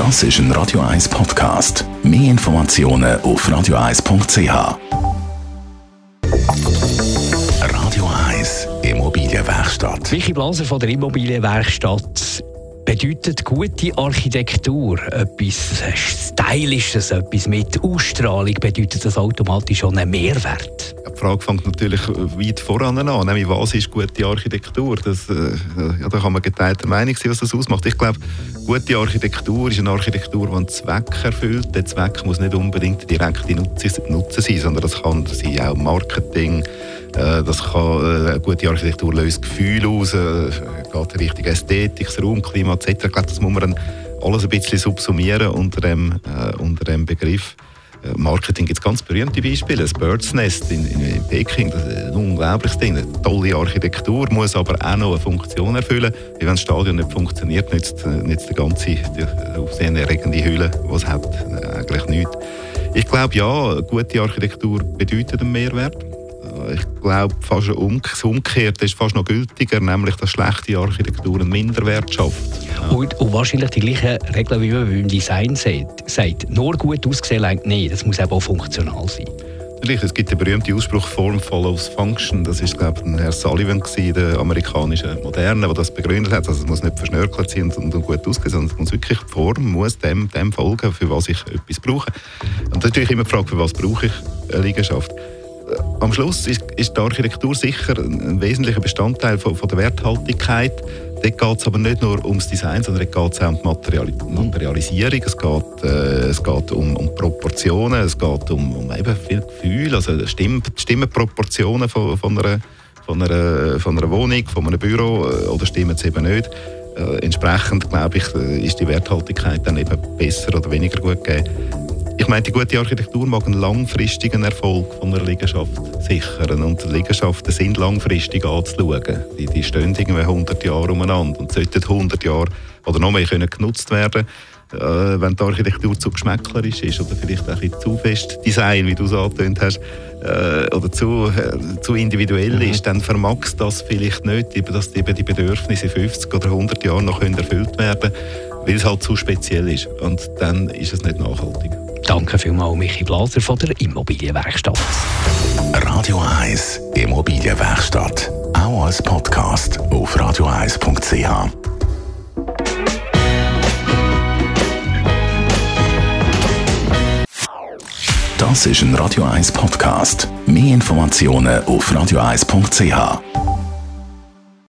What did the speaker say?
Das ist ein Radio 1 Podcast. Mehr Informationen auf radio1.ch. Radio 1 Immobilienwerkstatt. Michi Blaser von der Immobilienwerkstatt bedeutet gute Architektur etwas Stylisches, etwas mit Ausstrahlung, bedeutet das automatisch schon einen Mehrwert? Die Frage fängt natürlich weit voran an, nämlich was ist gute Architektur? Das, äh, ja, da kann man geteilter Meinung sein, was das ausmacht. Ich glaube, gute Architektur ist eine Architektur, die einen Zweck erfüllt. Der Zweck muss nicht unbedingt direkt die Nutzen sein, sondern das kann sein auch Marketing, äh, das kann, äh, gute Architektur löst Gefühl aus, äh, geht in Richtung Ästhetik, das Raumklima etc. Ich glaube, das muss man alles ein bisschen subsumieren unter dem, äh, unter dem Begriff. Marketing gibt es ganz berühmte Beispiele. Das Bird's Nest in, in, in, Peking, das ist ein unglaubliches Ding. Eine tolle Architektur, muss aber auch noch eine Funktion erfüllen. Weil wenn das Stadion nicht funktioniert, nützt, nützt die ganze aufsehenerregende Hülle, die es hat, eigentlich nichts. Ich glaube, ja, gute Architektur bedeutet einen Mehrwert ich glaube, fast das Umgekehrte ist fast noch gültiger, nämlich dass schlechte Architektur einen Minderwert schafft. Ja. Und, und, wahrscheinlich die gleichen Regeln, wie man beim Design sagt. sagt nur gut ausgesehen reicht nicht, das muss eben auch funktional sein. Es gibt den berühmten Ausspruch Form follows Function. Das ist, glaube ich, Herr Sullivan, der amerikanische Moderne, der das begründet hat. Also es muss nicht verschnörkelt sein und, und gut aussehen, sondern es muss wirklich die Form muss dem, dem folgen, für was ich etwas brauche. Und das ist natürlich immer die Frage, für was brauche ich eine Liegenschaft. Am Schluss ist, ist die Architektur sicher ein wesentlicher Bestandteil von, von der Werthaltigkeit. Dort geht es aber nicht nur ums Design, sondern dort geht es auch um die Material Materialisierung. Es geht, äh, es geht um, um Proportionen, es geht um, um eben viel Gefühl, also Stimm Stimmenproportionen von, von, einer, von, einer, von einer Wohnung, von einem Büro äh, oder stimmen sie eben nicht. Äh, entsprechend, glaube ich, äh, ist die Werthaltigkeit dann eben besser oder weniger gut gegeben. Ich meine, die gute Architektur mag einen langfristigen Erfolg von einer Liegenschaft sichern. Und Liegenschaften sind langfristig anzuschauen. Die, die stehen irgendwie 100 Jahre umeinander und sollten 100 Jahre oder noch mehr können genutzt werden äh, wenn die Architektur zu geschmäcklerisch ist oder vielleicht ein bisschen zu fest Design, wie du es angetönt hast, äh, oder zu, äh, zu individuell mhm. ist, dann vermag das vielleicht nicht, dass eben die Bedürfnisse in 50 oder 100 Jahren noch erfüllt werden können, weil es halt zu speziell ist. Und dann ist es nicht nachhaltig. Danke vielmals, Michi Blaser von der Immobilienwerkstatt. Radio 1 Immobilienwerkstatt. Auch als Podcast auf radio1.ch. Das ist ein Radio 1 Podcast. Mehr Informationen auf radio1.ch.